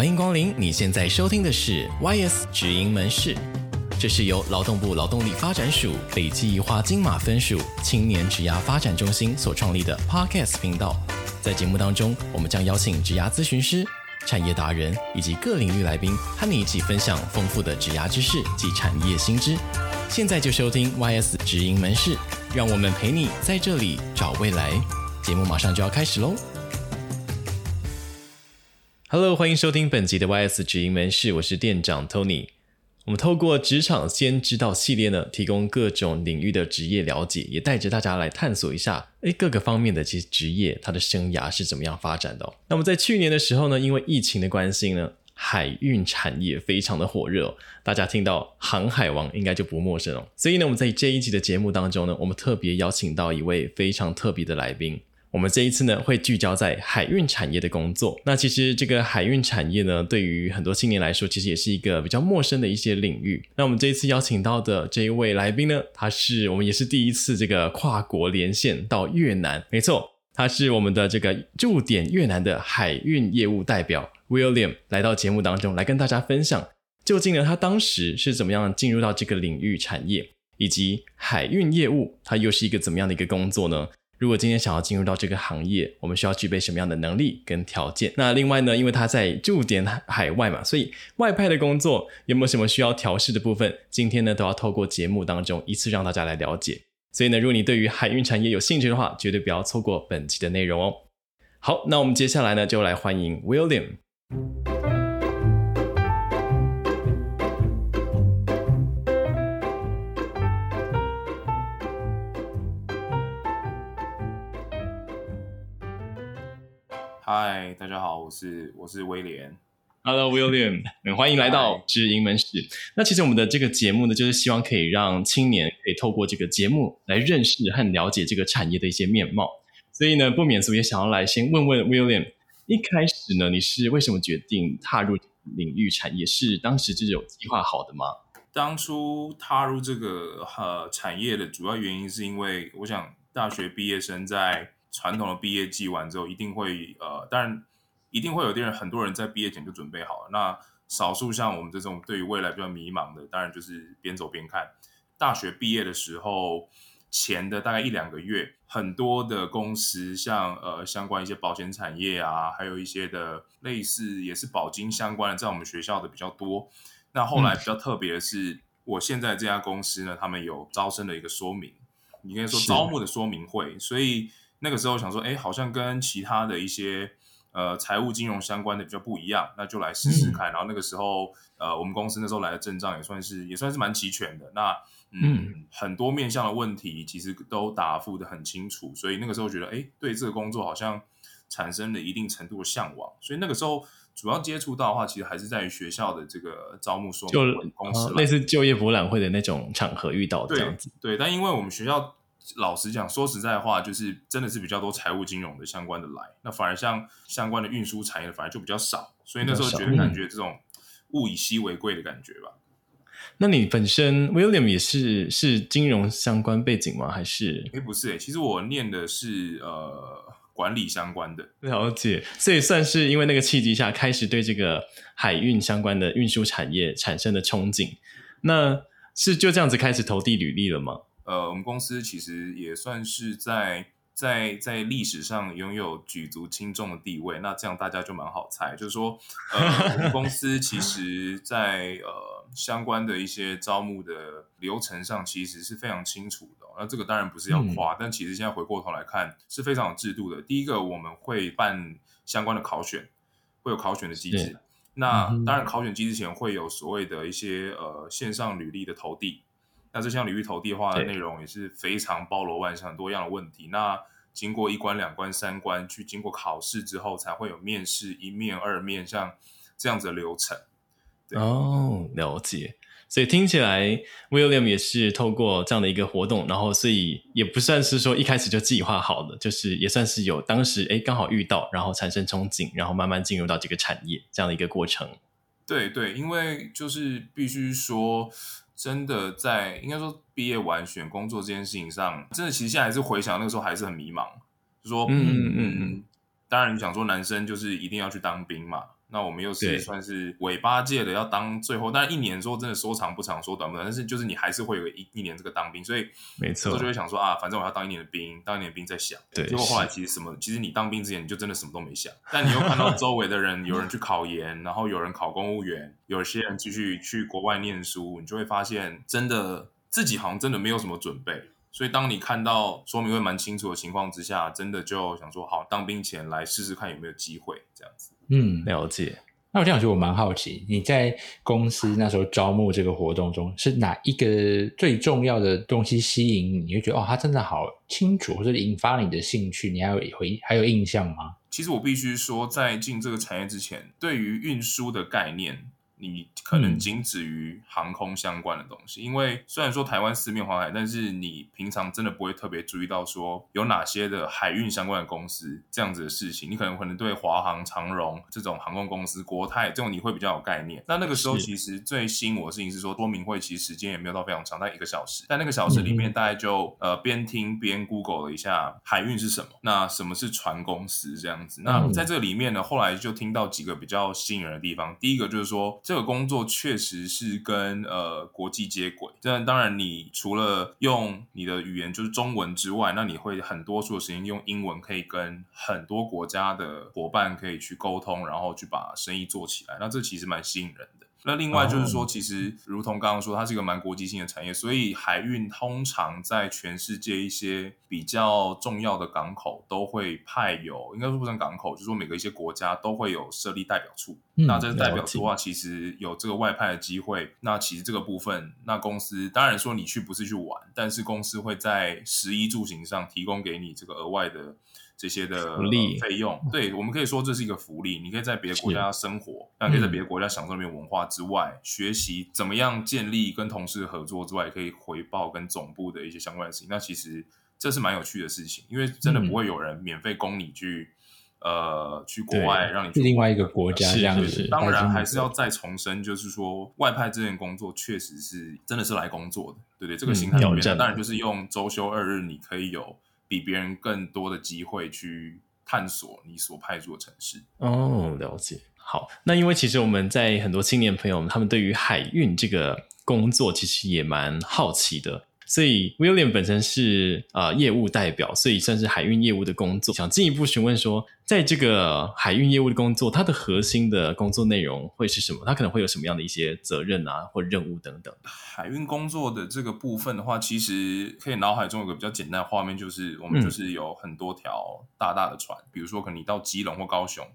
欢迎光临！你现在收听的是 YS 职营门市，这是由劳动部劳动力发展署北基宜花金马分署青年职涯发展中心所创立的 Podcast 频道。在节目当中，我们将邀请职涯咨询师、产业达人以及各领域来宾，和你一起分享丰富的职涯知识及产业新知。现在就收听 YS 职营门市，让我们陪你在这里找未来。节目马上就要开始喽！Hello，欢迎收听本集的 YS 直营门市，我是店长 Tony。我们透过职场先知道系列呢，提供各种领域的职业了解，也带着大家来探索一下，诶，各个方面的其实职业它的生涯是怎么样发展的。那么在去年的时候呢，因为疫情的关系呢。海运产业非常的火热，大家听到航海王应该就不陌生了。所以呢，我们在这一集的节目当中呢，我们特别邀请到一位非常特别的来宾。我们这一次呢，会聚焦在海运产业的工作。那其实这个海运产业呢，对于很多青年来说，其实也是一个比较陌生的一些领域。那我们这一次邀请到的这一位来宾呢，他是我们也是第一次这个跨国连线到越南，没错，他是我们的这个驻点越南的海运业务代表。William 来到节目当中来跟大家分享，究竟呢他当时是怎么样进入到这个领域产业，以及海运业务，它又是一个怎么样的一个工作呢？如果今天想要进入到这个行业，我们需要具备什么样的能力跟条件？那另外呢，因为他在驻点海外嘛，所以外派的工作有没有什么需要调试的部分？今天呢都要透过节目当中一次让大家来了解。所以呢，如果你对于海运产业有兴趣的话，绝对不要错过本期的内容哦。好，那我们接下来呢就来欢迎 William。嗨，大家好，我是我是威廉。Hello，William，欢迎来到职营门市。那其实我们的这个节目呢，就是希望可以让青年可以透过这个节目来认识和了解这个产业的一些面貌。所以呢，不免俗也想要来先问问 William。一开始呢，你是为什么决定踏入领域产业？是当时就有计划好的吗？当初踏入这个呃产业的主要原因，是因为我想大学毕业生在传统的毕业季完之后，一定会呃，当然一定会有啲人，很多人在毕业前就准备好了。那少数像我们这种对于未来比较迷茫的，当然就是边走边看。大学毕业的时候。前的大概一两个月，很多的公司像呃相关一些保险产业啊，还有一些的类似也是保金相关的，在我们学校的比较多。那后来比较特别的是，嗯、我现在这家公司呢，他们有招生的一个说明，你可以说招募的说明会。所以那个时候想说，哎，好像跟其他的一些呃财务金融相关的比较不一样，那就来试试看。嗯、然后那个时候，呃，我们公司那时候来的阵仗也算是也算是蛮齐全的。那嗯，很多面向的问题其实都答复的很清楚，所以那个时候觉得，哎，对这个工作好像产生了一定程度的向往。所以那个时候主要接触到的话，其实还是在于学校的这个招募说公司，类似就业博览会的那种场合遇到的这样子。对，对，但因为我们学校老实讲，说实在话，就是真的是比较多财务金融的相关的来，那反而像相关的运输产业反而就比较少，所以那时候觉得感觉这种物以稀为贵的感觉吧。那你本身 William 也是是金融相关背景吗？还是？诶，不是诶，其实我念的是呃管理相关的。了解，所以算是因为那个契机下，开始对这个海运相关的运输产业产生的憧憬。那是就这样子开始投递履历了吗？呃，我们公司其实也算是在。在在历史上拥有举足轻重的地位，那这样大家就蛮好猜，就是说，呃，我们公司其实在呃相关的一些招募的流程上，其实是非常清楚的。那这个当然不是要夸，嗯、但其实现在回过头来看，是非常有制度的。第一个，我们会办相关的考选，会有考选的机制。那当然，考选机制前会有所谓的一些呃线上履历的投递。那这项领域投递的话，内容也是非常包罗万象，很多样的问题。那经过一关、两关、三关，去经过考试之后，才会有面试一面、二面，像这样子的流程。哦，了解。所以听起来，William 也是透过这样的一个活动，然后所以也不算是说一开始就计划好的，就是也算是有当时哎刚好遇到，然后产生憧憬，然后慢慢进入到这个产业这样的一个过程。对对，因为就是必须说。真的在应该说毕业完选工作这件事情上，真的其实现在还是回想那个时候还是很迷茫，就说嗯嗯嗯，当然你想说男生就是一定要去当兵嘛，那我们又是算是尾巴届的，要当最后，但一年说真的说长不长，说短不短，但是就是你还是会有一一年这个当兵，所以没错，我就会想说啊，反正我要当一年的兵，当一年的兵再想。对，结果后来其实什么，其实你当兵之前你就真的什么都没想，但你又看到周围的人，有人去考研，然后有人考公务员，有些人继续去国外念书，你就会发现真的自己好像真的没有什么准备。所以，当你看到说明会蛮清楚的情况之下，真的就想说，好，当兵前来试试看有没有机会这样子。嗯，了解。那我这样说，我蛮好奇，你在公司那时候招募这个活动中，是哪一个最重要的东西吸引你？你会觉得哦，他真的好清楚，或者引发你的兴趣？你还有回还有印象吗？其实我必须说，在进这个产业之前，对于运输的概念。你可能仅止于航空相关的东西，嗯、因为虽然说台湾四面环海，但是你平常真的不会特别注意到说有哪些的海运相关的公司这样子的事情。你可能可能对华航、长荣这种航空公司、国泰这种你会比较有概念。那那个时候其实最吸引我的事情是说，说明会其实时间也没有到非常长，大概一个小时。但那个小时里面，大概就、嗯、呃边听边 Google 了一下海运是什么，那什么是船公司这样子。那在这里面呢，后来就听到几个比较吸引人的地方。第一个就是说。这个工作确实是跟呃国际接轨，这当然你除了用你的语言就是中文之外，那你会很多数的时间用英文，可以跟很多国家的伙伴可以去沟通，然后去把生意做起来。那这其实蛮吸引人的。那另外就是说，其实如同刚刚说，它是一个蛮国际性的产业，所以海运通常在全世界一些比较重要的港口都会派有，应该说不算港口，就是说每个一些国家都会有设立代表处。嗯、那这个代表处的话，其实有这个外派的机会。那其实这个部分，那公司当然说你去不是去玩，但是公司会在食衣住行上提供给你这个额外的。这些的福利费用，对，我们可以说这是一个福利。你可以在别的国家生活，那可以在别的国家享受那边文化之外，嗯、学习怎么样建立跟同事合作之外，也可以回报跟总部的一些相关的事情。那其实这是蛮有趣的事情，因为真的不会有人免费供你去，嗯、呃，去国外让你去另外一个国家这样子。当然还是要再重申，就是说外派这件工作确实是真的是来工作的，对对，这个心态里面，当然就是用周休二日，你可以有。比别人更多的机会去探索你所派驻的城市。哦，了解。好，那因为其实我们在很多青年朋友们，他们对于海运这个工作其实也蛮好奇的。所以 William 本身是呃业务代表，所以算是海运业务的工作。想进一步询问说，在这个海运业务的工作，它的核心的工作内容会是什么？它可能会有什么样的一些责任啊，或任务等等？海运工作的这个部分的话，其实可以脑海中有个比较简单的画面，就是我们就是有很多条大大的船，嗯、比如说可能你到基隆或高雄。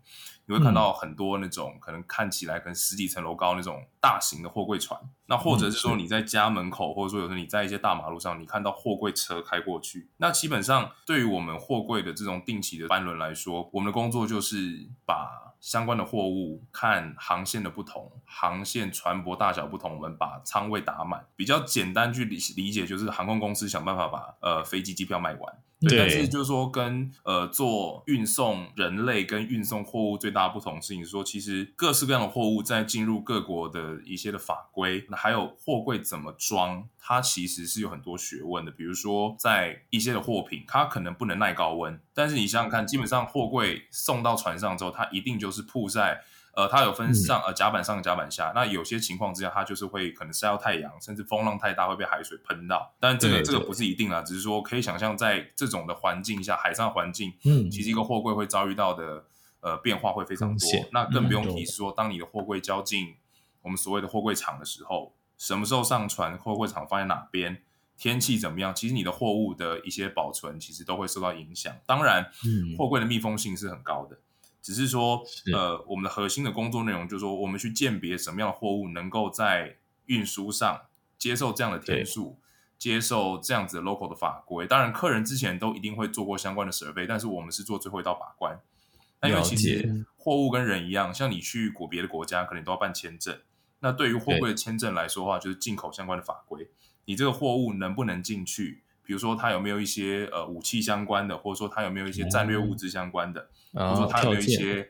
你会看到很多那种可能看起来可能十几层楼高那种大型的货柜船，那或者是说你在家门口，或者说有时候你在一些大马路上，你看到货柜车开过去，那基本上对于我们货柜的这种定期的班轮来说，我们的工作就是把相关的货物看航线的不同，航线船舶大小不同，我们把仓位打满。比较简单去理理解，就是航空公司想办法把呃飞机机票卖完。对，但是就是说跟呃做运送人类跟运送货物最大的不同的事情是说，其实各式各样的货物在进入各国的一些的法规，那还有货柜怎么装，它其实是有很多学问的。比如说在一些的货品，它可能不能耐高温，但是你想想看，基本上货柜送到船上之后，它一定就是铺在。呃，它有分上呃甲板上甲板下，那有些情况之下，它就是会可能晒到太阳，甚至风浪太大会被海水喷到。但这个这个不是一定啦，只是说可以想象在这种的环境下，海上环境，嗯，其实一个货柜会遭遇到的呃变化会非常多。那更不用提说，当你的货柜交进我们所谓的货柜厂的时候，什么时候上船，货柜厂放在哪边，天气怎么样，其实你的货物的一些保存其实都会受到影响。当然，嗯，货柜的密封性是很高的。只是说，呃，我们的核心的工作内容就是说，我们去鉴别什么样的货物能够在运输上接受这样的天数，接受这样子的 local 的法规。当然，客人之前都一定会做过相关的 survey，但是我们是做最后一道把关。那因为其实货物跟人一样，像你去国别的国家，可能都要办签证。那对于货柜的签证来说的话，就是进口相关的法规，你这个货物能不能进去？比如说，它有没有一些呃武器相关的，或者说它有没有一些战略物资相关的，或者说它有没有一些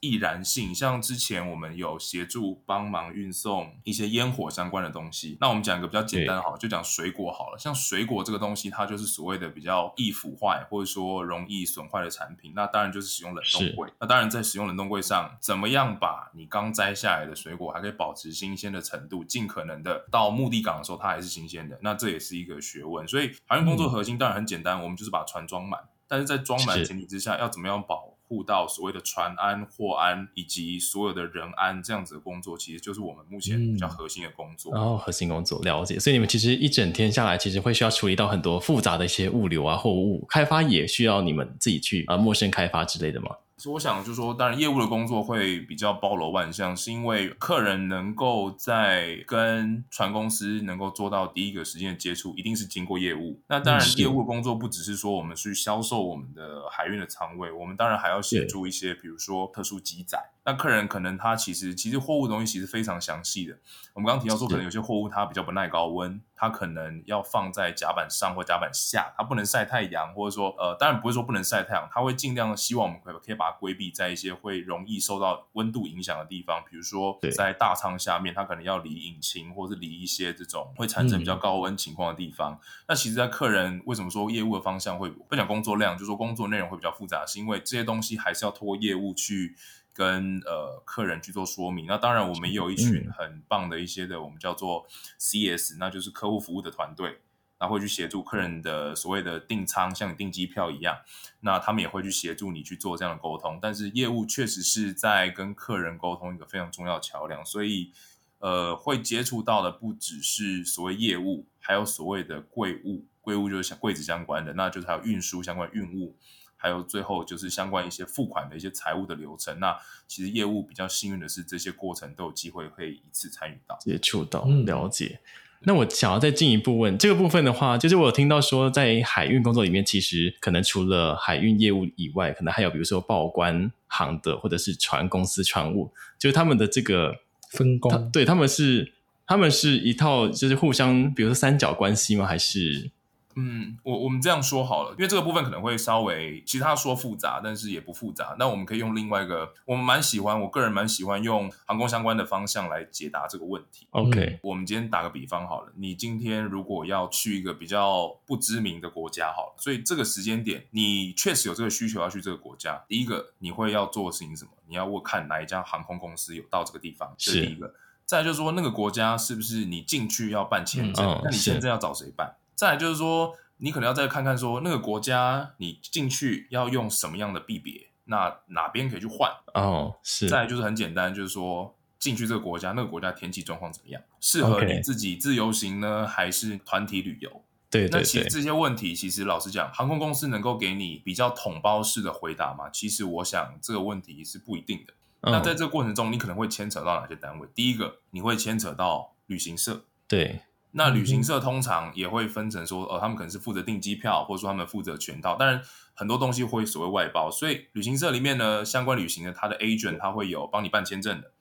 易燃性，像之前我们有协助帮忙运送一些烟火相关的东西。那我们讲一个比较简单的好，就讲水果好了。像水果这个东西，它就是所谓的比较易腐坏或者说容易损坏的产品。那当然就是使用冷冻柜。那当然在使用冷冻柜上，怎么样把你刚摘下来的水果还可以保持新鲜的程度，尽可能的到目的港的时候它还是新鲜的。那这也是一个学问。所以海运工作核心当然很简单，我们就是把船装满。但是在装满的前提之下，要怎么样保护到所谓的船安、货安以及所有的人安这样子的工作，其实就是我们目前比较核心的工作。然后、嗯哦、核心工作了解，所以你们其实一整天下来，其实会需要处理到很多复杂的一些物流啊、货物开发，也需要你们自己去啊，陌生开发之类的吗？所以我想就是说，当然业务的工作会比较包罗万象，是因为客人能够在跟船公司能够做到第一个时间的接触，一定是经过业务。那当然，业务的工作不只是说我们去销售我们的海运的仓位，我们当然还要协助一些，比如说特殊机载。那客人可能他其实其实货物的东西其实非常详细的。我们刚刚提到说，可能有些货物它比较不耐高温，它可能要放在甲板上或甲板下，它不能晒太阳，或者说呃，当然不会说不能晒太阳，它会尽量希望我们可以可以把它规避在一些会容易受到温度影响的地方，比如说在大仓下面，它可能要离引擎或是离一些这种会产生比较高温情况的地方。嗯、那其实，在客人为什么说业务的方向会不讲工作量，就是说工作内容会比较复杂，是因为这些东西还是要通过业务去。跟呃客人去做说明，那当然我们也有一群很棒的一些的，我们叫做 CS，那就是客户服务的团队，那会去协助客人的所谓的订舱，像你订机票一样，那他们也会去协助你去做这样的沟通。但是业务确实是在跟客人沟通一个非常重要的桥梁，所以呃会接触到的不只是所谓业务，还有所谓的柜物，柜物就是像柜子相关的，那就是还有运输相关运务。还有最后就是相关一些付款的一些财务的流程。那其实业务比较幸运的是，这些过程都有机会可以一次参与到、接触到、了解。那我想要再进一步问这个部分的话，就是我有听到说，在海运工作里面，其实可能除了海运业务以外，可能还有比如说报关行的，或者是船公司船务，就是他们的这个分工，对他们是他们是一套，就是互相，比如说三角关系吗？还是？嗯，我我们这样说好了，因为这个部分可能会稍微，其他说复杂，但是也不复杂。那我们可以用另外一个，我们蛮喜欢，我个人蛮喜欢用航空相关的方向来解答这个问题。OK，我们今天打个比方好了，你今天如果要去一个比较不知名的国家好了，所以这个时间点你确实有这个需求要去这个国家。第一个你会要做的事情是什么？你要问看哪一家航空公司有到这个地方，是，这是第一个。再就是说那个国家是不是你进去要办签证？嗯、那你签证要找谁办？再来就是说，你可能要再看看说那个国家你进去要用什么样的币别，那哪边可以去换？哦，是。再来就是很简单，就是说进去这个国家，那个国家天气状况怎么样，适合你自己自由行呢，还是团体旅游？对，对，对。那其实这些问题，其实老实讲，航空公司能够给你比较统包式的回答吗？其实我想这个问题是不一定的。哦、那在这个过程中，你可能会牵扯到哪些单位？第一个，你会牵扯到旅行社。对。那旅行社通常也会分成说，呃，他们可能是负责订机票，或者说他们负责全套。当然，很多东西会所谓外包，所以旅行社里面呢，相关旅行的他的 agent 他会有帮你办签证的，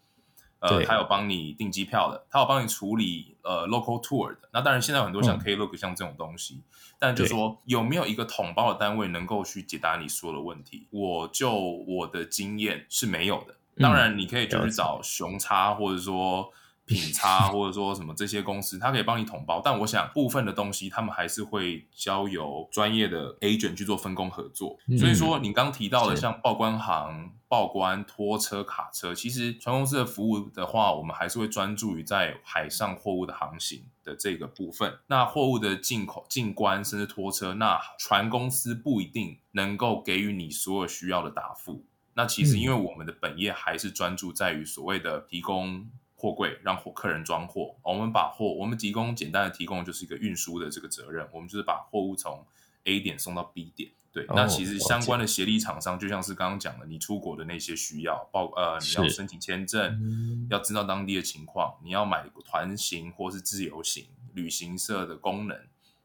呃，他有帮你订机票的，他有帮你处理呃 local tour 的。那当然，现在很多像 Klook 像这种东西，嗯、但就说有没有一个统包的单位能够去解答你所有的问题？我就我的经验是没有的。当然，你可以就去找熊叉，或者说。品差或者说什么这些公司，它可以帮你统包，但我想部分的东西，他们还是会交由专业的 agent 去做分工合作。嗯、所以说，你刚提到的像报关行、报关、拖车、卡车，其实船公司的服务的话，我们还是会专注于在海上货物的航行的这个部分。那货物的进口、进关甚至拖车，那船公司不一定能够给予你所有需要的答复。那其实因为我们的本业还是专注在于所谓的提供。货柜让货客人装货，我们把货，我们提供简单的提供就是一个运输的这个责任，我们就是把货物从 A 点送到 B 点。对，哦、那其实相关的协力厂商，就像是刚刚讲的，你出国的那些需要，包呃你要申请签证，嗯、要知道当地的情况，你要买团行或是自由行，旅行社的功能，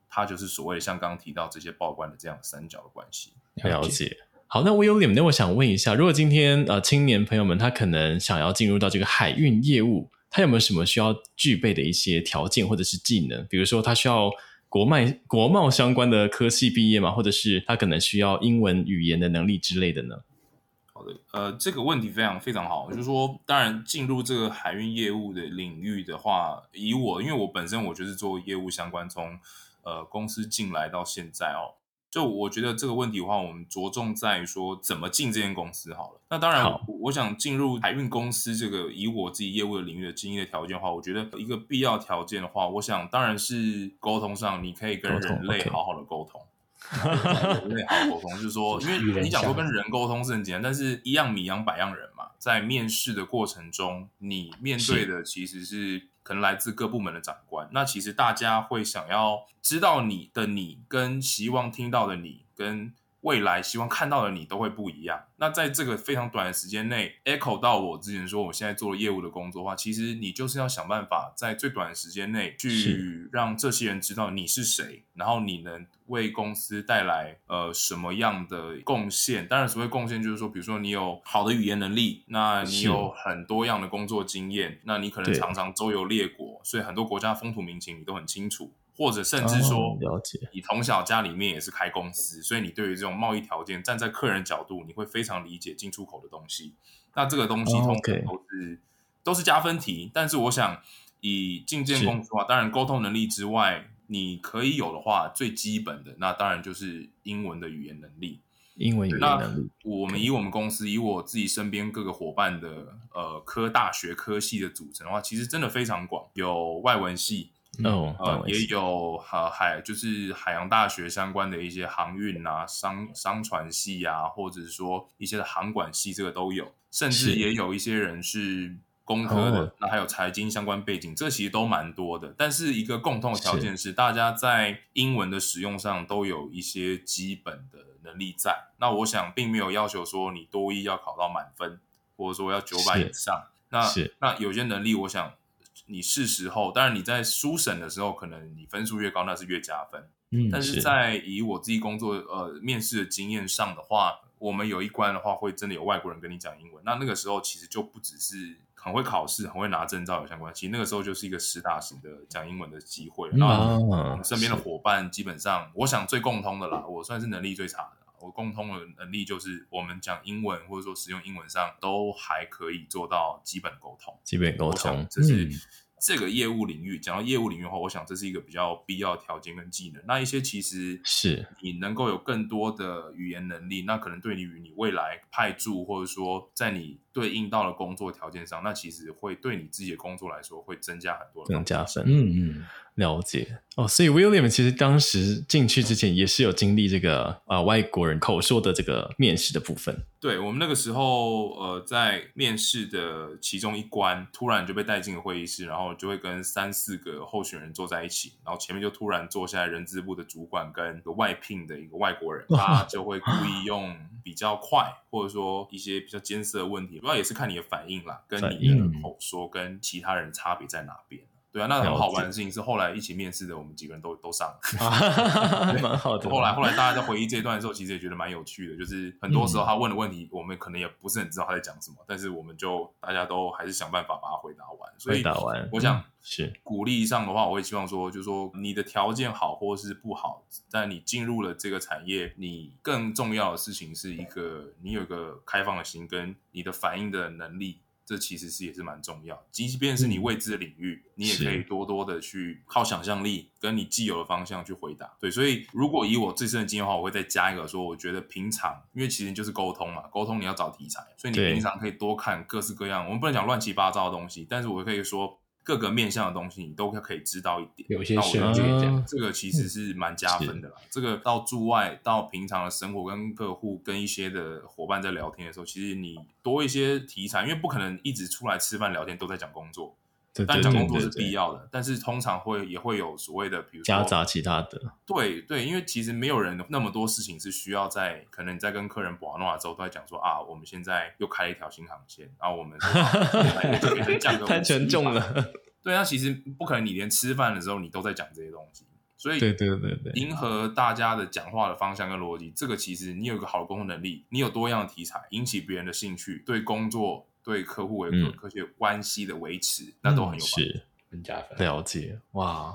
它就是所谓像刚刚提到这些报关的这样三角的关系。了解。好，那我有点，那我想问一下，如果今天呃青年朋友们他可能想要进入到这个海运业务，他有没有什么需要具备的一些条件或者是技能？比如说他需要国贸国贸相关的科系毕业吗？或者是他可能需要英文语言的能力之类的呢？好的，呃，这个问题非常非常好，就是说，当然进入这个海运业务的领域的话，以我，因为我本身我就是做业务相关，从呃公司进来到现在哦，就我觉得这个问题的话，我们着重在于说怎么进这间公司好了。那当然，我想进入海运公司这个以我自己业务的领域的经验的条件的话，我觉得一个必要条件的话，我想当然是沟通上，你可以跟人类好好的沟通。人类好沟通，就是说，因为你讲说跟人沟通是很简单，但是一样米养百样人嘛，在面试的过程中，你面对的其实是可能来自各部门的长官，那其实大家会想要知道你的你，跟希望听到的你，跟未来希望看到的你都会不一样。那在这个非常短的时间内，echo 到我之前说我现在做业务的工作的话，其实你就是要想办法在最短的时间内去让这些人知道你是谁，然后你能为公司带来呃什么样的贡献。当然，所谓贡献就是说，比如说你有好的语言能力，那你有很多样的工作经验，那你可能常常周游列国，所以很多国家风土民情你都很清楚。或者甚至说，了解你从小家里面也是开公司，所以你对于这种贸易条件，站在客人角度，你会非常理解进出口的东西。那这个东西通常都是.都是加分题。但是我想，以进这间公司的话，当然沟通能力之外，你可以有的话，最基本的那当然就是英文的语言能力。英文语言能力。那我们以我们公司，以我自己身边各个伙伴的呃科大学科系的组成的话，其实真的非常广，有外文系。哦、嗯，呃，也有呃海，就是海洋大学相关的一些航运啊、商商船系啊，或者是说一些的航管系，这个都有。甚至也有一些人是工科的，那还有财经相关背景，这其实都蛮多的。但是一个共同的条件是，大家在英文的使用上都有一些基本的能力在。那我想，并没有要求说你多一要考到满分，或者说要九百以上。那那有些能力，我想。你是时候，当然你在初审的时候，可能你分数越高，那是越加分。嗯，但是在以我自己工作呃面试的经验上的话，我们有一关的话会真的有外国人跟你讲英文，那那个时候其实就不只是很会考试、很会拿证照有相关，其实那个时候就是一个实打实的讲英文的机会。那我们身边的伙伴基本上，我想最共通的啦，我算是能力最差的。我共通的能力就是，我们讲英文或者说使用英文上都还可以做到基本沟通。基本沟通，这是这个业务领域。讲到业务领域的话，我想这是一个比较必要条件跟技能。那一些其实是你能够有更多的语言能力，那可能对你与你未来派驻或者说在你对应到了工作条件上，那其实会对你自己的工作来说会增加很多的加分。嗯嗯。了解哦，所以 William 其实当时进去之前也是有经历这个啊、呃、外国人口说的这个面试的部分。对，我们那个时候呃在面试的其中一关，突然就被带进了会议室，然后就会跟三四个候选人坐在一起，然后前面就突然坐下来人资部的主管跟一个外聘的一个外国人，他就会故意用比较快或者说一些比较艰涩的问题，主要也是看你的反应啦，跟你的口说跟其他人差别在哪边。对啊，那很好玩的事情是，后来一起面试的我们几个人都都上了，蛮好的。后来后来大家在回忆这一段的时候，其实也觉得蛮有趣的，就是很多时候他问的问题，我们可能也不是很知道他在讲什么，嗯、但是我们就大家都还是想办法把它回答完。所以，答完，我想是鼓励上的话，我会希望说，就是说你的条件好或是不好，但你进入了这个产业，你更重要的事情是一个你有一个开放的心跟你的反应的能力。这其实是也是蛮重要，即便是你未知的领域，嗯，你也可以多多的去靠想象力，跟你既有的方向去回答。对，所以如果以我自身的经验的话，我会再加一个说，我觉得平常，因为其实就是沟通嘛，沟通你要找题材，所以你平常可以多看各式各样，我们不能讲乱七八糟的东西，但是我可以说。各个面向的东西，你都可以知道一点。有些学姐讲，这个其实是蛮加分的啦。这个到驻外，到平常的生活，跟客户、跟一些的伙伴在聊天的时候，其实你多一些题材，因为不可能一直出来吃饭聊天都在讲工作。但讲工作是必要的，但是通常会也会有所谓的，比如说夹杂其他的。对对，因为其实没有人那么多事情是需要在可能你在跟客人玩闹的时候都在讲说啊，我们现在又开了一条新航线，然后我们 太沉重了。对，那其实不可能，你连吃饭的时候你都在讲这些东西，所以对对对对，迎合大家的讲话的方向跟逻辑，这个其实你有一个好的沟通能力，你有多样的题材，引起别人的兴趣，对工作。对客户为客，科学关系的维持，嗯、那都很有是很加分。了解哇，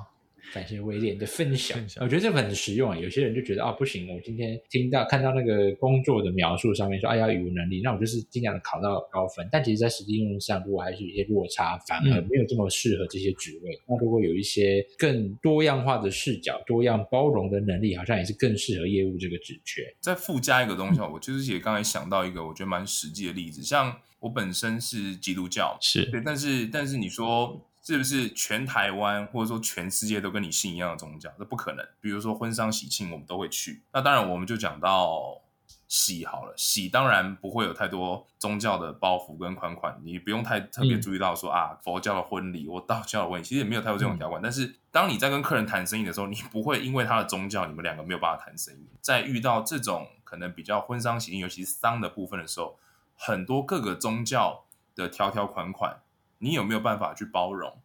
感谢威廉的分享，我觉得这个很实用啊。有些人就觉得啊，不行，我今天听到看到那个工作的描述上面说，哎呀，语文能力，那我就是尽量的考到高分。但其实，在实际应用上，如果还是有一些落差，反而没有这么适合这些职位。嗯、那如果有一些更多样化的视角、多样包容的能力，好像也是更适合业务这个职缺。再附加一个东西，我就是也刚才想到一个我觉得蛮实际的例子，像我本身是基督教，是对，但是但是你说。是不是全台湾或者说全世界都跟你信一样的宗教？这不可能。比如说婚丧喜庆，我们都会去。那当然，我们就讲到喜好了。喜当然不会有太多宗教的包袱跟款款，你不用太特别注意到说、嗯、啊，佛教的婚礼或道教的婚礼，其实也没有太多这种条款。嗯、但是当你在跟客人谈生意的时候，你不会因为他的宗教，你们两个没有办法谈生意。在遇到这种可能比较婚丧喜庆，尤其是丧的部分的时候，很多各个宗教的条条款款。你有没有办法去包容，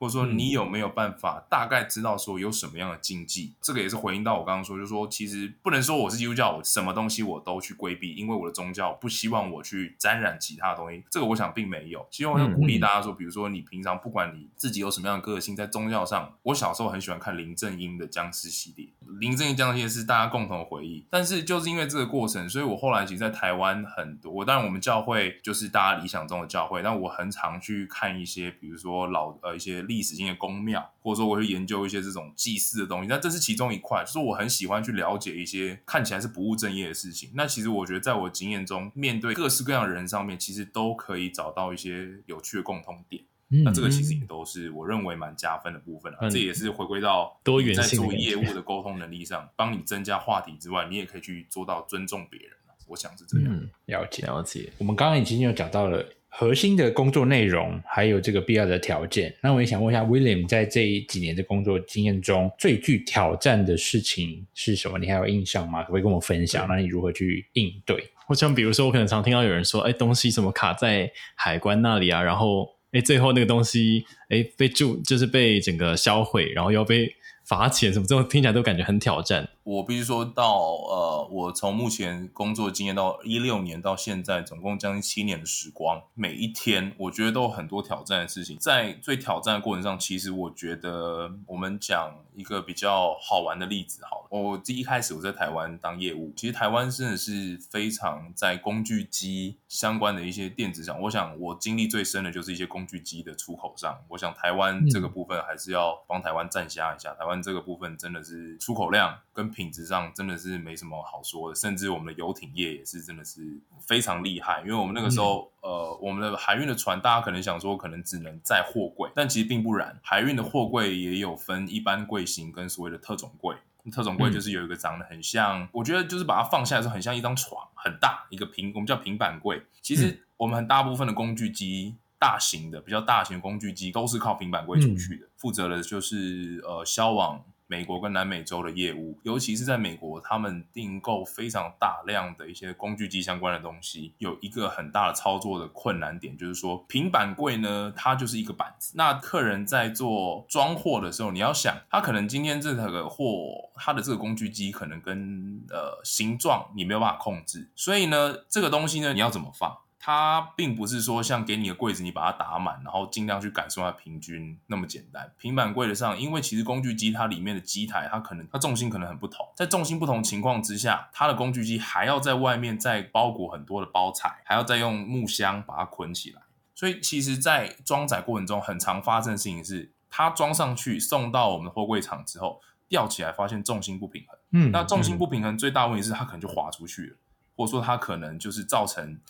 或者说你有没有办法大概知道说有什么样的禁忌？这个也是回应到我刚刚说，就是说其实不能说我是基督教，我什么东西我都去规避，因为我的宗教不希望我去沾染其他的东西。这个我想并没有，希望我要鼓励大家说，比如说你平常不管你自己有什么样的个性，在宗教上，我小时候很喜欢看林正英的僵尸系列，林正英僵尸系列是大家共同的回忆。但是就是因为这个过程，所以我后来其实，在台湾很多，我当然我们教会就是大家理想中的教会，但我很常去看一些，比如说老呃一些历史性的宫庙。或者说我会研究一些这种祭祀的东西，那这是其中一块。就是我很喜欢去了解一些看起来是不务正业的事情。那其实我觉得，在我经验中，面对各式各样的人上面，其实都可以找到一些有趣的共通点。嗯、那这个其实也都是我认为蛮加分的部分啊。嗯、这也是回归到多元性在做业务的沟通能力上，帮你增加话题之外，你也可以去做到尊重别人。我想是这样。嗯、了解了解。我们刚刚已经有讲到了。核心的工作内容，还有这个必要的条件。那我也想问一下，William 在这几年的工作经验中，最具挑战的事情是什么？你还有印象吗？可不可以跟我们分享？那你如何去应对？我想比如说，我可能常听到有人说，哎，东西怎么卡在海关那里啊？然后，哎，最后那个东西，哎，被注就是被整个销毁，然后要被。罚钱什么这种听起来都感觉很挑战。我必须说到，呃，我从目前工作经验到一六年到现在，总共将近七年的时光，每一天我觉得都有很多挑战的事情。在最挑战的过程上，其实我觉得我们讲一个比较好玩的例子好了。我第一开始我在台湾当业务，其实台湾真的是非常在工具机相关的一些电子上，我想我经历最深的就是一些工具机的出口上。我想台湾这个部分还是要帮台湾站下一下，台湾。这个部分真的是出口量跟品质上真的是没什么好说的，甚至我们的游艇业也是真的是非常厉害。因为我们那个时候，嗯、呃，我们的海运的船，大家可能想说可能只能载货柜，但其实并不然。海运的货柜也有分一般柜型跟所谓的特种柜。特种柜就是有一个长得很像，嗯、我觉得就是把它放下来的时候很像一张床，很大一个平，我们叫平板柜。其实我们很大部分的工具机。大型的比较大型的工具机都是靠平板柜出去的，嗯、负责的就是呃销往美国跟南美洲的业务，尤其是在美国，他们订购非常大量的一些工具机相关的东西，有一个很大的操作的困难点，就是说平板柜呢，它就是一个板子，那客人在做装货的时候，你要想，他可能今天这个货，他的这个工具机可能跟呃形状你没有办法控制，所以呢，这个东西呢，你要怎么放？它并不是说像给你的柜子，你把它打满，然后尽量去感受它平均那么简单。平板柜的上，因为其实工具机它里面的机台，它可能它重心可能很不同，在重心不同情况之下，它的工具机还要在外面再包裹很多的包材，还要再用木箱把它捆起来。所以其实，在装载过程中，很常发生的事情是，它装上去送到我们的货柜场之后，吊起来发现重心不平衡。嗯，那重心不平衡最大问题是它可能就滑出去了，或者说它可能就是造成。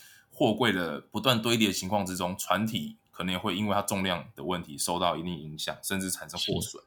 货柜的不断堆叠的情况之中，船体可能也会因为它重量的问题受到一定影响，甚至产生货损。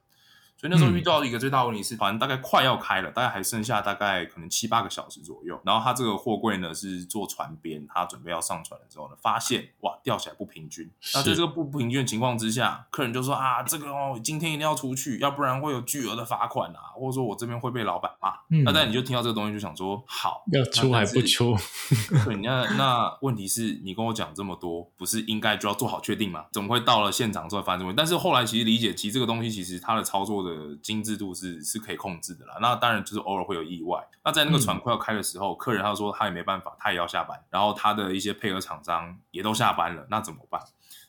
所以那时候遇到一个最大问题是，船大概快要开了，大概还剩下大概可能七八个小时左右。然后他这个货柜呢是坐船边，他准备要上船的时候呢，发现哇吊起来不平均。那在这个不平均的情况之下，客人就说啊，这个哦今天一定要出去，要不然会有巨额的罚款啊，或者说我这边会被老板骂。嗯、那但你就听到这个东西就想说，好要出还不出？对，那那问题是你跟我讲这么多，不是应该就要做好确定吗？怎么会到了现场之后发生问题？但是后来其实理解，其实这个东西其实它的操作的。的精致度是是可以控制的啦，那当然就是偶尔会有意外。那在那个船快要开的时候，嗯、客人他说他也没办法，他也要下班，然后他的一些配合厂商也都下班了，那怎么办？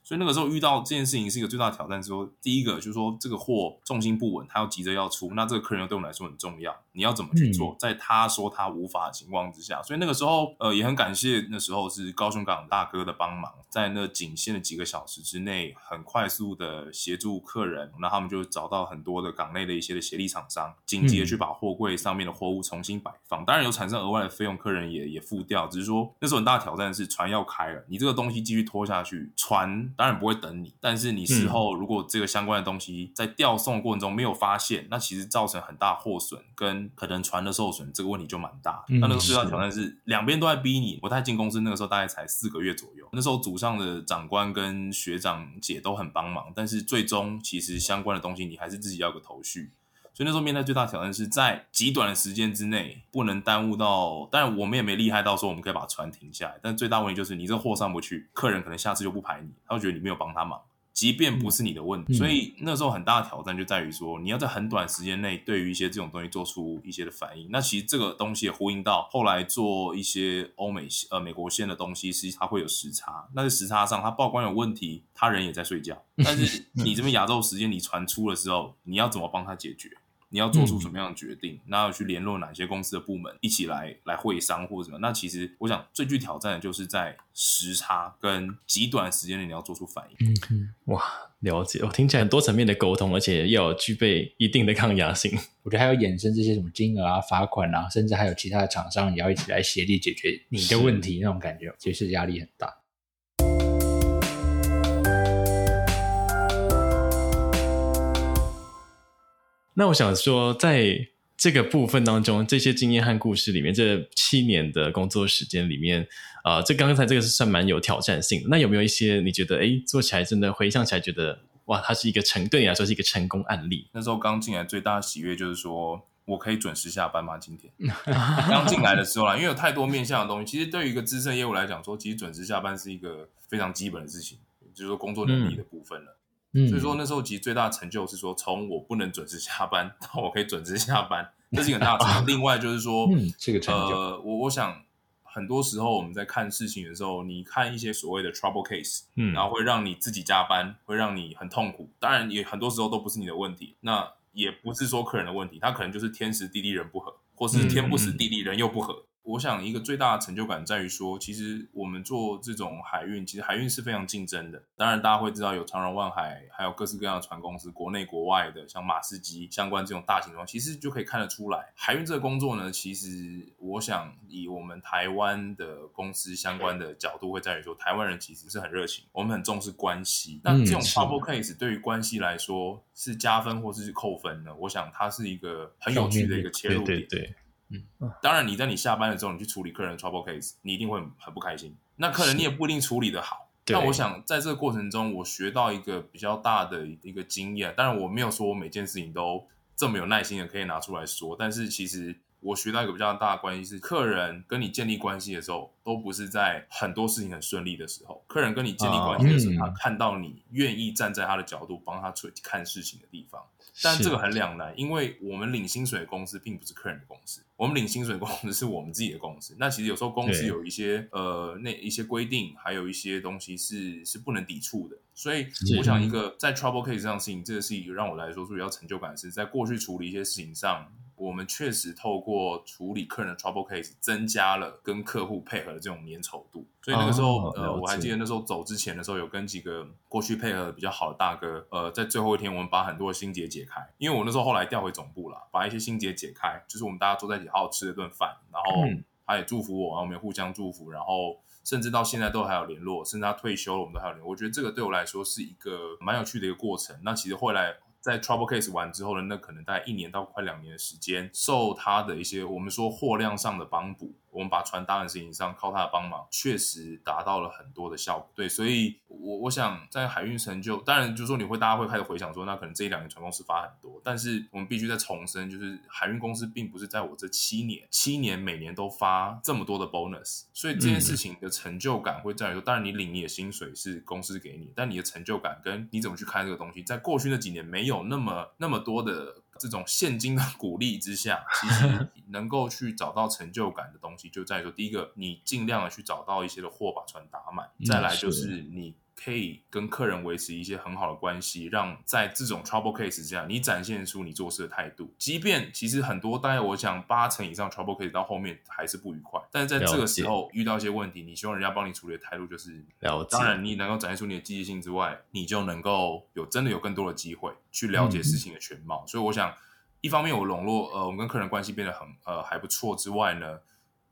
所以那个时候遇到这件事情是一个最大的挑战，是说第一个就是说这个货重心不稳，他要急着要出，那这个客人又对我们来说很重要，你要怎么去做？在他说他无法的情况之下，所以那个时候呃也很感谢那时候是高雄港大哥的帮忙，在那仅限的几个小时之内，很快速的协助客人，那他们就找到很多的港内的一些的协力厂商，紧急的去把货柜上面的货物重新摆放，当然有产生额外的费用，客人也也付掉，只是说那时候很大的挑战是船要开了，你这个东西继续拖下去，船。当然不会等你，但是你事后如果这个相关的东西在调送的过程中没有发现，嗯、那其实造成很大货损跟可能船的受损，这个问题就蛮大。嗯、那那个最大挑战是两边都在逼你。我太进公司那个时候大概才四个月左右，那时候组上的长官跟学长姐都很帮忙，但是最终其实相关的东西你还是自己要个头绪。所以那时候面对最大挑战是在极短的时间之内不能耽误到，当然我们也没厉害到说我们可以把船停下来，但最大问题就是你这货上不去，客人可能下次就不排你，他会觉得你没有帮他忙，即便不是你的问题。所以那时候很大的挑战就在于说，你要在很短时间内对于一些这种东西做出一些的反应。那其实这个东西也呼应到后来做一些欧美呃美国线的东西，实际它会有时差，那在时差上它报关有问题，他人也在睡觉，但是 你这边亚洲时间你船出的时候，你要怎么帮他解决？你要做出什么样的决定？那、嗯、要去联络哪些公司的部门一起来来会商或者什么？那其实我想最具挑战的就是在时差跟极短时间内你要做出反应。嗯嗯，哇，了解。我听起来很多层面的沟通，而且要具备一定的抗压性。我觉得还有衍生这些什么金额啊、罚款啊，甚至还有其他的厂商也要一起来协力解决你的问题，那种感觉其实压力很大。那我想说，在这个部分当中，这些经验和故事里面，这七年的工作时间里面，啊、呃，这刚才这个是算蛮有挑战性。那有没有一些你觉得，哎，做起来真的回想起来觉得，哇，它是一个成对你来说是一个成功案例？那时候刚进来最大的喜悦就是说我可以准时下班吗？今天刚进来的时候啦，因为有太多面向的东西，其实对于一个资深业务来讲说，其实准时下班是一个非常基本的事情，就是说工作能力的部分了。所以说那时候其实最大的成就是说，从我不能准时下班 到我可以准时下班，这是一个很大的成就。另外就是说，嗯，这个成就，呃，我我想很多时候我们在看事情的时候，你看一些所谓的 trouble case，嗯，然后会让你自己加班，会让你很痛苦。当然也很多时候都不是你的问题，那也不是说客人的问题，他可能就是天时地利人不和，或是天不时地利人又不和。我想一个最大的成就感在于说，其实我们做这种海运，其实海运是非常竞争的。当然，大家会知道有长荣、万海，还有各式各样的船公司，国内国外的，像马士基相关这种大型船，其实就可以看得出来，海运这个工作呢，其实我想以我们台湾的公司相关的角度，会在于说，台湾人其实是很热情，我们很重视关系。那这种 trouble case 对于关系来说是加分或是扣分呢？我想它是一个很有趣的一个切入点。对，对，对。嗯，当然，你在你下班的时候，你去处理客人的 trouble case，你一定会很不开心。那客人你也不一定处理的好。那我想在这个过程中，我学到一个比较大的一个经验。当然，我没有说我每件事情都这么有耐心的可以拿出来说，但是其实。我学到一个比较大的关系是，客人跟你建立关系的时候，都不是在很多事情很顺利的时候。客人跟你建立关系的时候，他看到你愿意站在他的角度帮他去看事情的地方。但这个很两难，因为我们领薪水的公司并不是客人的公司，我们领薪水的公司是我们自己的公司。那其实有时候公司有一些呃那一些规定，还有一些东西是是不能抵触的。所以我想，一个在 trouble case 上事情，这个事情让我来说最有成就感是在过去处理一些事情上。我们确实透过处理客人的 trouble case，增加了跟客户配合的这种粘稠度。所以那个时候，哦、呃，我还记得那时候走之前的时候，有跟几个过去配合的比较好的大哥，呃，在最后一天，我们把很多的心结解开。因为我那时候后来调回总部了，把一些心结解开，就是我们大家坐在一起好好吃了顿饭，然后他也祝福我，然后我们也互相祝福，然后甚至到现在都还有联络，甚至他退休了，我们都还有联络。我觉得这个对我来说是一个蛮有趣的一个过程。那其实后来。在 trouble case 完之后呢，那可能大概一年到快两年的时间，受他的一些我们说货量上的帮补。我们把船搭的事情上靠他的帮忙，确实达到了很多的效果。对，所以我我想在海运成就，当然就是说你会大家会开始回想说，那可能这一两年船公司发很多，但是我们必须再重申，就是海运公司并不是在我这七年七年每年都发这么多的 bonus，所以这件事情的成就感会在于说，当然你领你的薪水是公司给你，但你的成就感跟你怎么去看这个东西，在过去那几年没有那么那么多的。这种现金的鼓励之下，其实 能够去找到成就感的东西，就在于说，第一个，你尽量的去找到一些的货把船打满，再来就是你。可以跟客人维持一些很好的关系，让在这种 trouble case 之下，你展现出你做事的态度。即便其实很多，大概我想八成以上 trouble case 到后面还是不愉快，但是在这个时候遇到一些问题，你希望人家帮你处理的态度就是了解。当然，你能够展现出你的积极性之外，你就能够有真的有更多的机会去了解事情的全貌。嗯、所以我想，一方面我笼络呃，我们跟客人关系变得很呃还不错之外呢，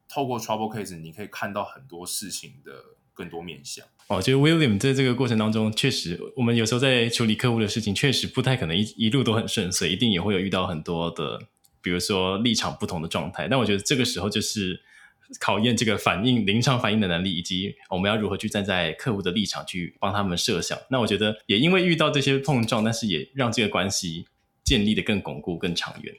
透过 trouble case 你可以看到很多事情的更多面向。哦，就 William 在这个过程当中，确实，我们有时候在处理客户的事情，确实不太可能一一路都很顺遂，一定也会有遇到很多的，比如说立场不同的状态。但我觉得这个时候就是考验这个反应、临场反应的能力，以及我们要如何去站在客户的立场去帮他们设想。那我觉得也因为遇到这些碰撞，但是也让这个关系建立得更巩固、更长远。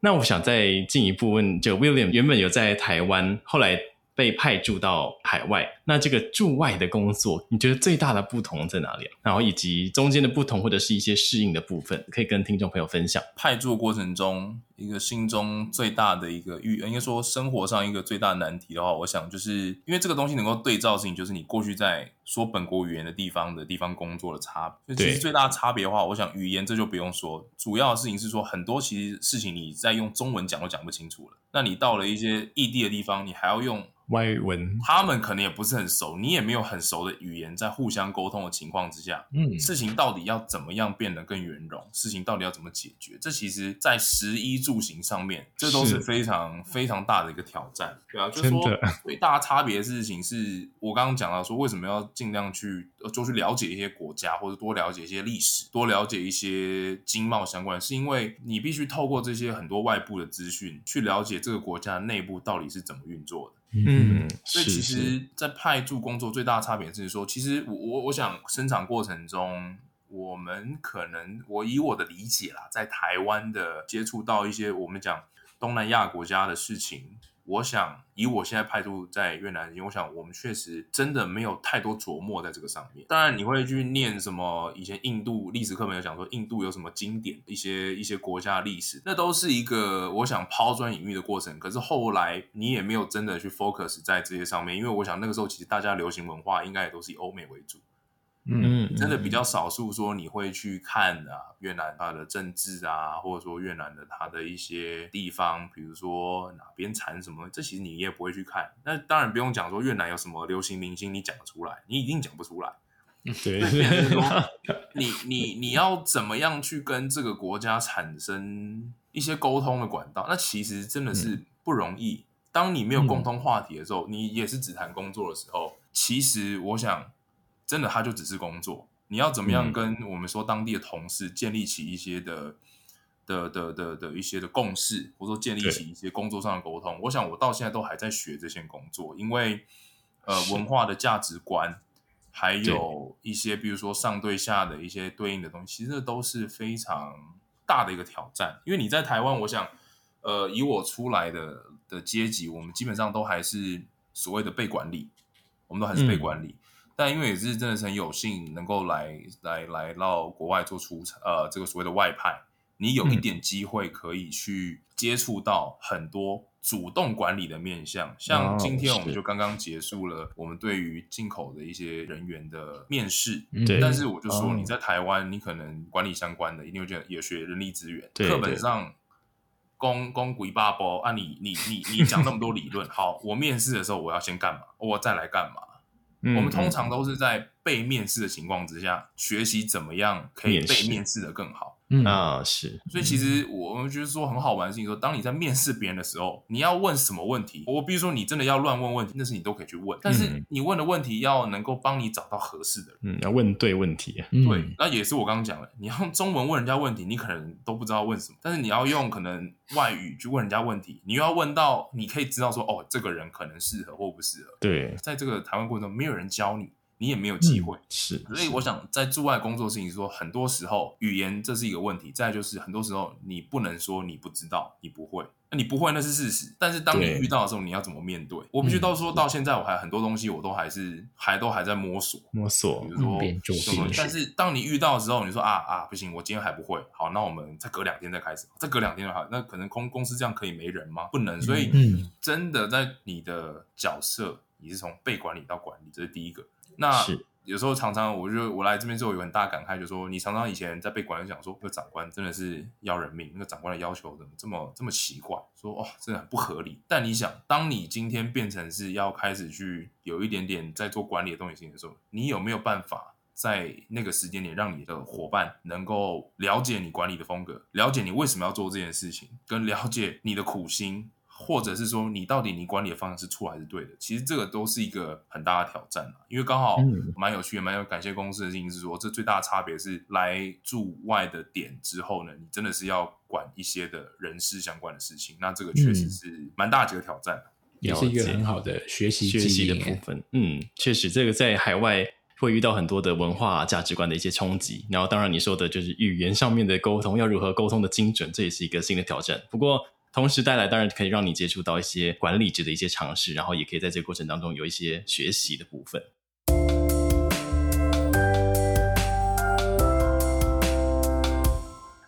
那我想再进一步问，就 William 原本有在台湾，后来。被派驻到海外，那这个驻外的工作，你觉得最大的不同在哪里？然后以及中间的不同或者是一些适应的部分，可以跟听众朋友分享。派驻过程中，一个心中最大的一个遇，应该说生活上一个最大的难题的话，我想就是因为这个东西能够对照的事情，就是你过去在说本国语言的地方的地方工作的差别。其实最大的差别的话，我想语言这就不用说，主要的事情是说很多其实事情你在用中文讲都讲不清楚了。那你到了一些异地的地方，你还要用。外文，他们可能也不是很熟，你也没有很熟的语言，在互相沟通的情况之下，嗯，事情到底要怎么样变得更圆融？事情到底要怎么解决？这其实，在食衣住行上面，这都是。非常非常大的一个挑战，对啊，就是说最大差别的事情是我刚刚讲到说，为什么要尽量去，就去了解一些国家，或者多了解一些历史，多了解一些经贸相关，是因为你必须透过这些很多外部的资讯，去了解这个国家内部到底是怎么运作的。嗯，所以其实，在派驻工作最大的差别是说，其实我我我想生产过程中，我们可能我以我的理解啦，在台湾的接触到一些我们讲东南亚国家的事情。我想以我现在派驻在越南，因为我想我们确实真的没有太多琢磨在这个上面。当然，你会去念什么？以前印度历史课本有讲说，印度有什么经典一些一些国家历史，那都是一个我想抛砖引玉的过程。可是后来你也没有真的去 focus 在这些上面，因为我想那个时候其实大家流行文化应该也都是以欧美为主。嗯，真的比较少数说你会去看啊，越南它的政治啊，或者说越南的它的一些地方，比如说哪边产什么，这其实你也不会去看。那当然不用讲说越南有什么流行明星，你讲得出来，你一定讲不出来。对，你你你要怎么样去跟这个国家产生一些沟通的管道？那其实真的是不容易。当你没有共同话题的时候，你也是只谈工作的时候，其实我想。真的，他就只是工作。你要怎么样跟我们说当地的同事建立起一些的、的、的、的、的一些的共识，或者说建立起一些工作上的沟通？我想我到现在都还在学这些工作，因为呃，文化的价值观，还有一些比如说上对下的一些对应的东西，其实这都是非常大的一个挑战。因为你在台湾，我想呃，以我出来的的阶级，我们基本上都还是所谓的被管理，我们都还是被管理。嗯但因为也是真的是很有幸能够来来来到国外做出呃这个所谓的外派，你有一点机会可以去接触到很多主动管理的面向，像今天我们就刚刚结束了我们对于进口的一些人员的面试，对。但是我就说你在台湾，你可能管理相关的一定会觉得也学人力资源，课本上公公鬼八包啊你，你你你你讲那么多理论，好，我面试的时候我要先干嘛？我再来干嘛？嗯、我们通常都是在被面试的情况之下，学习怎么样可以被面试的更好。嗯啊是，所以其实我们就是说很好玩的事情说，说当你在面试别人的时候，你要问什么问题？我比如说你真的要乱问问题，那是你都可以去问，但是你问的问题要能够帮你找到合适的人。嗯，要问对问题。对，那也是我刚刚讲的，你要用中文问人家问题，你可能都不知道问什么，但是你要用可能外语去问人家问题，你又要问到你可以知道说哦，这个人可能适合或不适合。对，在这个台湾过程中，没有人教你。你也没有机会，嗯、是，所以我想在驻外工作的事情说，很多时候语言这是一个问题，再就是很多时候你不能说你不知道，你不会，那你不会那是事实。但是当你遇到的时候，你要怎么面对？我必须到说到现在，我还很多东西我都还是还都还在摸索摸索。比如说，但是当你遇到的时候，你说啊啊不行，我今天还不会。好，那我们再隔两天再开始。再隔两天就好，那可能公公司这样可以没人吗？不能。所以，真的在你的角色，你是从被管理到管理，这是第一个。那。有时候常常，我就我来这边之后有很大感慨，就说你常常以前在被管理讲说，那个长官真的是要人命，那个长官的要求怎么这么这么奇怪？说哦，真的很不合理。但你想，当你今天变成是要开始去有一点点在做管理的东西的时候，你有没有办法在那个时间点让你的伙伴能够了解你管理的风格，了解你为什么要做这件事情，跟了解你的苦心？或者是说，你到底你管理的方向是错还是对的？其实这个都是一个很大的挑战，因为刚好蛮有趣的，蛮有感谢公司的事情是说，这最大的差别是来驻外的点之后呢，你真的是要管一些的人事相关的事情，那这个确实是蛮大几个挑战，嗯，也是一个很好的学习学习的部分。嗯，确实，这个在海外会遇到很多的文化价值观的一些冲击，然后当然你说的就是语言上面的沟通要如何沟通的精准，这也是一个新的挑战。不过。同时带来，当然可以让你接触到一些管理职的一些尝试，然后也可以在这个过程当中有一些学习的部分。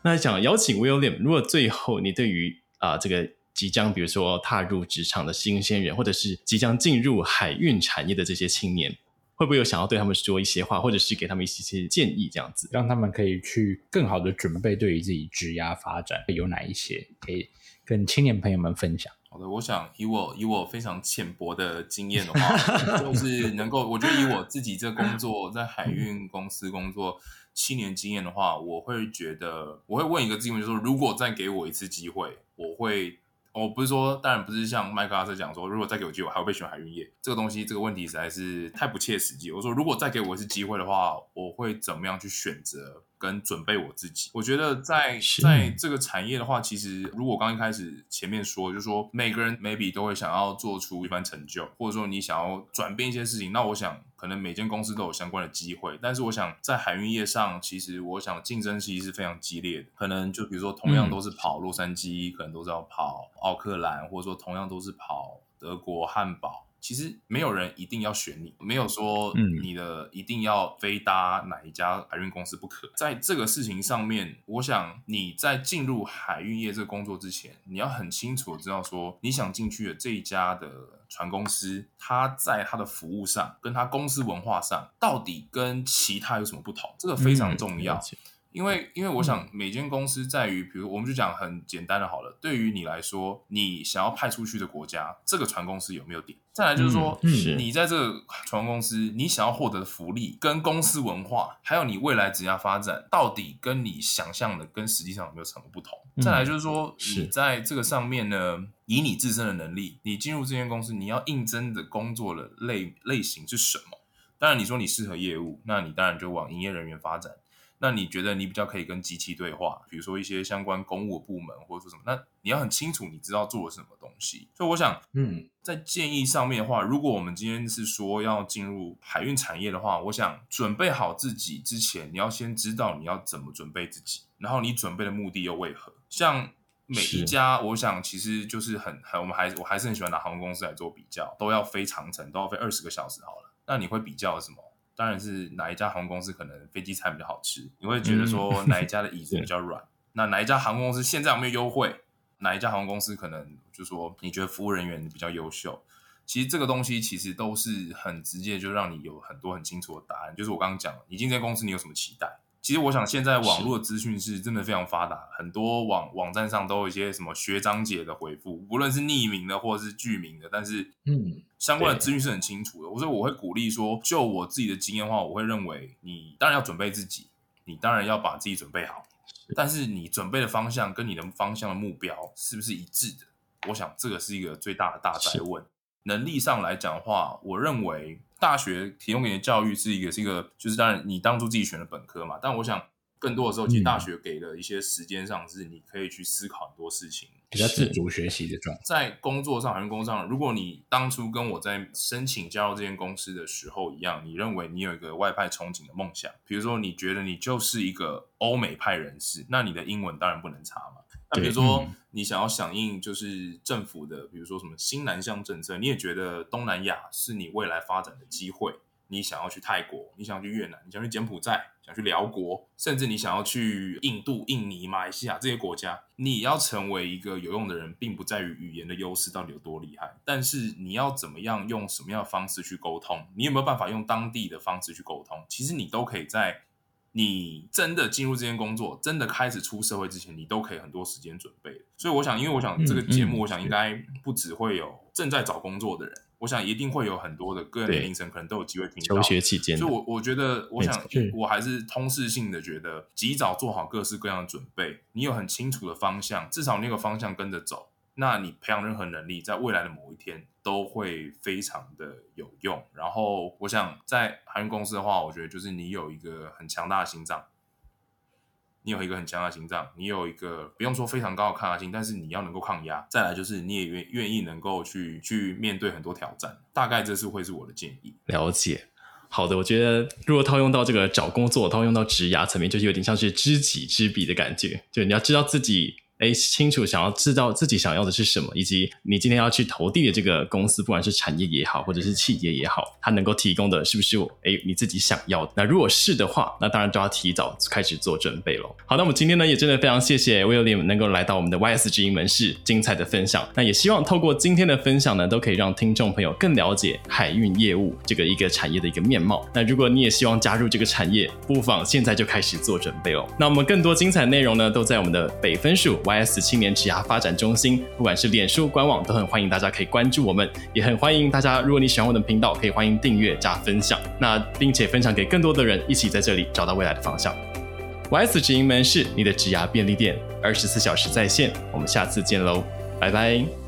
那想邀请 William，如果最后你对于啊、呃、这个即将比如说踏入职场的新鲜人，或者是即将进入海运产业的这些青年，会不会有想要对他们说一些话，或者是给他们一些建议，这样子，让他们可以去更好的准备对于自己职涯发展有哪一些可以？跟青年朋友们分享。好的，我想以我以我非常浅薄的经验的话，就是能够，我觉得以我自己这工作在海运公司工作七年经验的话，我会觉得我会问一个质问，就是说，如果再给我一次机会，我会。我不是说，当然不是像麦克阿瑟讲说，如果再给我机会，我还会被选海运业。这个东西，这个问题实在是太不切实际。我说，如果再给我一次机会的话，我会怎么样去选择跟准备我自己？我觉得在在这个产业的话，其实如果刚一开始前面说，就是说每个人 maybe 都会想要做出一番成就，或者说你想要转变一些事情，那我想。可能每间公司都有相关的机会，但是我想在海运业上，其实我想竞争其实是非常激烈的。可能就比如说，同样都是跑洛杉矶，嗯、可能都是要跑奥克兰，或者说同样都是跑德国汉堡。其实没有人一定要选你，没有说你的一定要非搭哪一家海运公司不可。在这个事情上面，我想你在进入海运业这个工作之前，你要很清楚的知道说，你想进去的这一家的船公司，它在它的服务上，跟它公司文化上，到底跟其他有什么不同？这个非常重要。嗯因为，因为我想每间公司在于，比如我们就讲很简单的好了。对于你来说，你想要派出去的国家，这个船公司有没有点？再来就是说，嗯，你在这个船公司，你想要获得的福利跟公司文化，还有你未来职业发展，到底跟你想象的跟实际上有没有什么不同？再来就是说，你在这个上面呢，以你自身的能力，你进入这间公司，你要应征的工作的类类型是什么？当然，你说你适合业务，那你当然就往营业人员发展。那你觉得你比较可以跟机器对话，比如说一些相关公务部门或者说什么？那你要很清楚你知道做了什么东西。所以我想，嗯，在建议上面的话，如果我们今天是说要进入海运产业的话，我想准备好自己之前，你要先知道你要怎么准备自己，然后你准备的目的又为何？像每一家，我想其实就是很很，我们还我还是很喜欢拿航空公司来做比较，都要飞长城，都要飞二十个小时好了。那你会比较什么？当然是哪一家航空公司可能飞机餐比较好吃，你会觉得说哪一家的椅子比较软？嗯、那哪一家航空公司现在有没有优惠？哪一家航空公司可能就说你觉得服务人员比较优秀？其实这个东西其实都是很直接，就让你有很多很清楚的答案。就是我刚刚讲，你进这间公司你有什么期待？其实我想，现在网络的资讯是真的非常发达，很多网网站上都有一些什么学长姐的回复，无论是匿名的或者是具名的，但是嗯，相关的资讯是很清楚的。所以我会鼓励说，就我自己的经验的话，我会认为你当然要准备自己，你当然要把自己准备好，但是你准备的方向跟你的方向的目标是不是一致的？我想这个是一个最大的大哉问。能力上来讲的话，我认为。大学提供给你的教育是一个，是一个，就是当然你当初自己选的本科嘛。但我想更多的时候，其实大学给的一些时间上是你可以去思考很多事情，比较自主学习的状态。在工作上，好像工作上，如果你当初跟我在申请加入这间公司的时候一样，你认为你有一个外派憧憬的梦想，比如说你觉得你就是一个欧美派人士，那你的英文当然不能差嘛。那比如说你想要响应就是政府的，比如说什么新南向政策，你也觉得东南亚是你未来发展的机会。你想要去泰国，你想要去越南，你想去柬埔寨，想去辽国，甚至你想要去印度、印尼、马来西亚这些国家，你要成为一个有用的人，并不在于语言的优势到底有多厉害，但是你要怎么样用什么样的方式去沟通，你有没有办法用当地的方式去沟通？其实你都可以在你真的进入这间工作，真的开始出社会之前，你都可以很多时间准备。所以我想，因为我想这个节目，我想应该不只会有正在找工作的人。我想一定会有很多的个人年龄层可能都有机会听到。求学期间，所以我我觉得，我想我还是通识性的觉得，及早做好各式各样的准备。你有很清楚的方向，至少那个方向跟着走，那你培养任何能力，在未来的某一天都会非常的有用。然后，我想在航运公司的话，我觉得就是你有一个很强大的心脏。你有一个很强的心脏，你有一个不用说非常高的抗压性，但是你要能够抗压。再来就是你也愿愿意能够去去面对很多挑战，大概这是会是我的建议。了解，好的，我觉得如果套用到这个找工作，套用到职涯层面，就是有点像是知己知彼的感觉，就你要知道自己。哎，清楚想要知道自己想要的是什么，以及你今天要去投递的这个公司，不管是产业也好，或者是企业也好，它能够提供的是不是哎你自己想要的？那如果是的话，那当然就要提早开始做准备了。好，那我们今天呢也真的非常谢谢 William 能够来到我们的 YS 直营门市精彩的分享。那也希望透过今天的分享呢，都可以让听众朋友更了解海运业务这个一个产业的一个面貌。那如果你也希望加入这个产业，不妨现在就开始做准备哦。那我们更多精彩内容呢，都在我们的北分署。YS 青年职涯发展中心，不管是脸书官网，都很欢迎大家可以关注我们，也很欢迎大家，如果你喜欢我的频道，可以欢迎订阅加分享，那并且分享给更多的人，一起在这里找到未来的方向。YS 直营门市，你的职涯便利店，二十四小时在线，我们下次见喽，拜拜。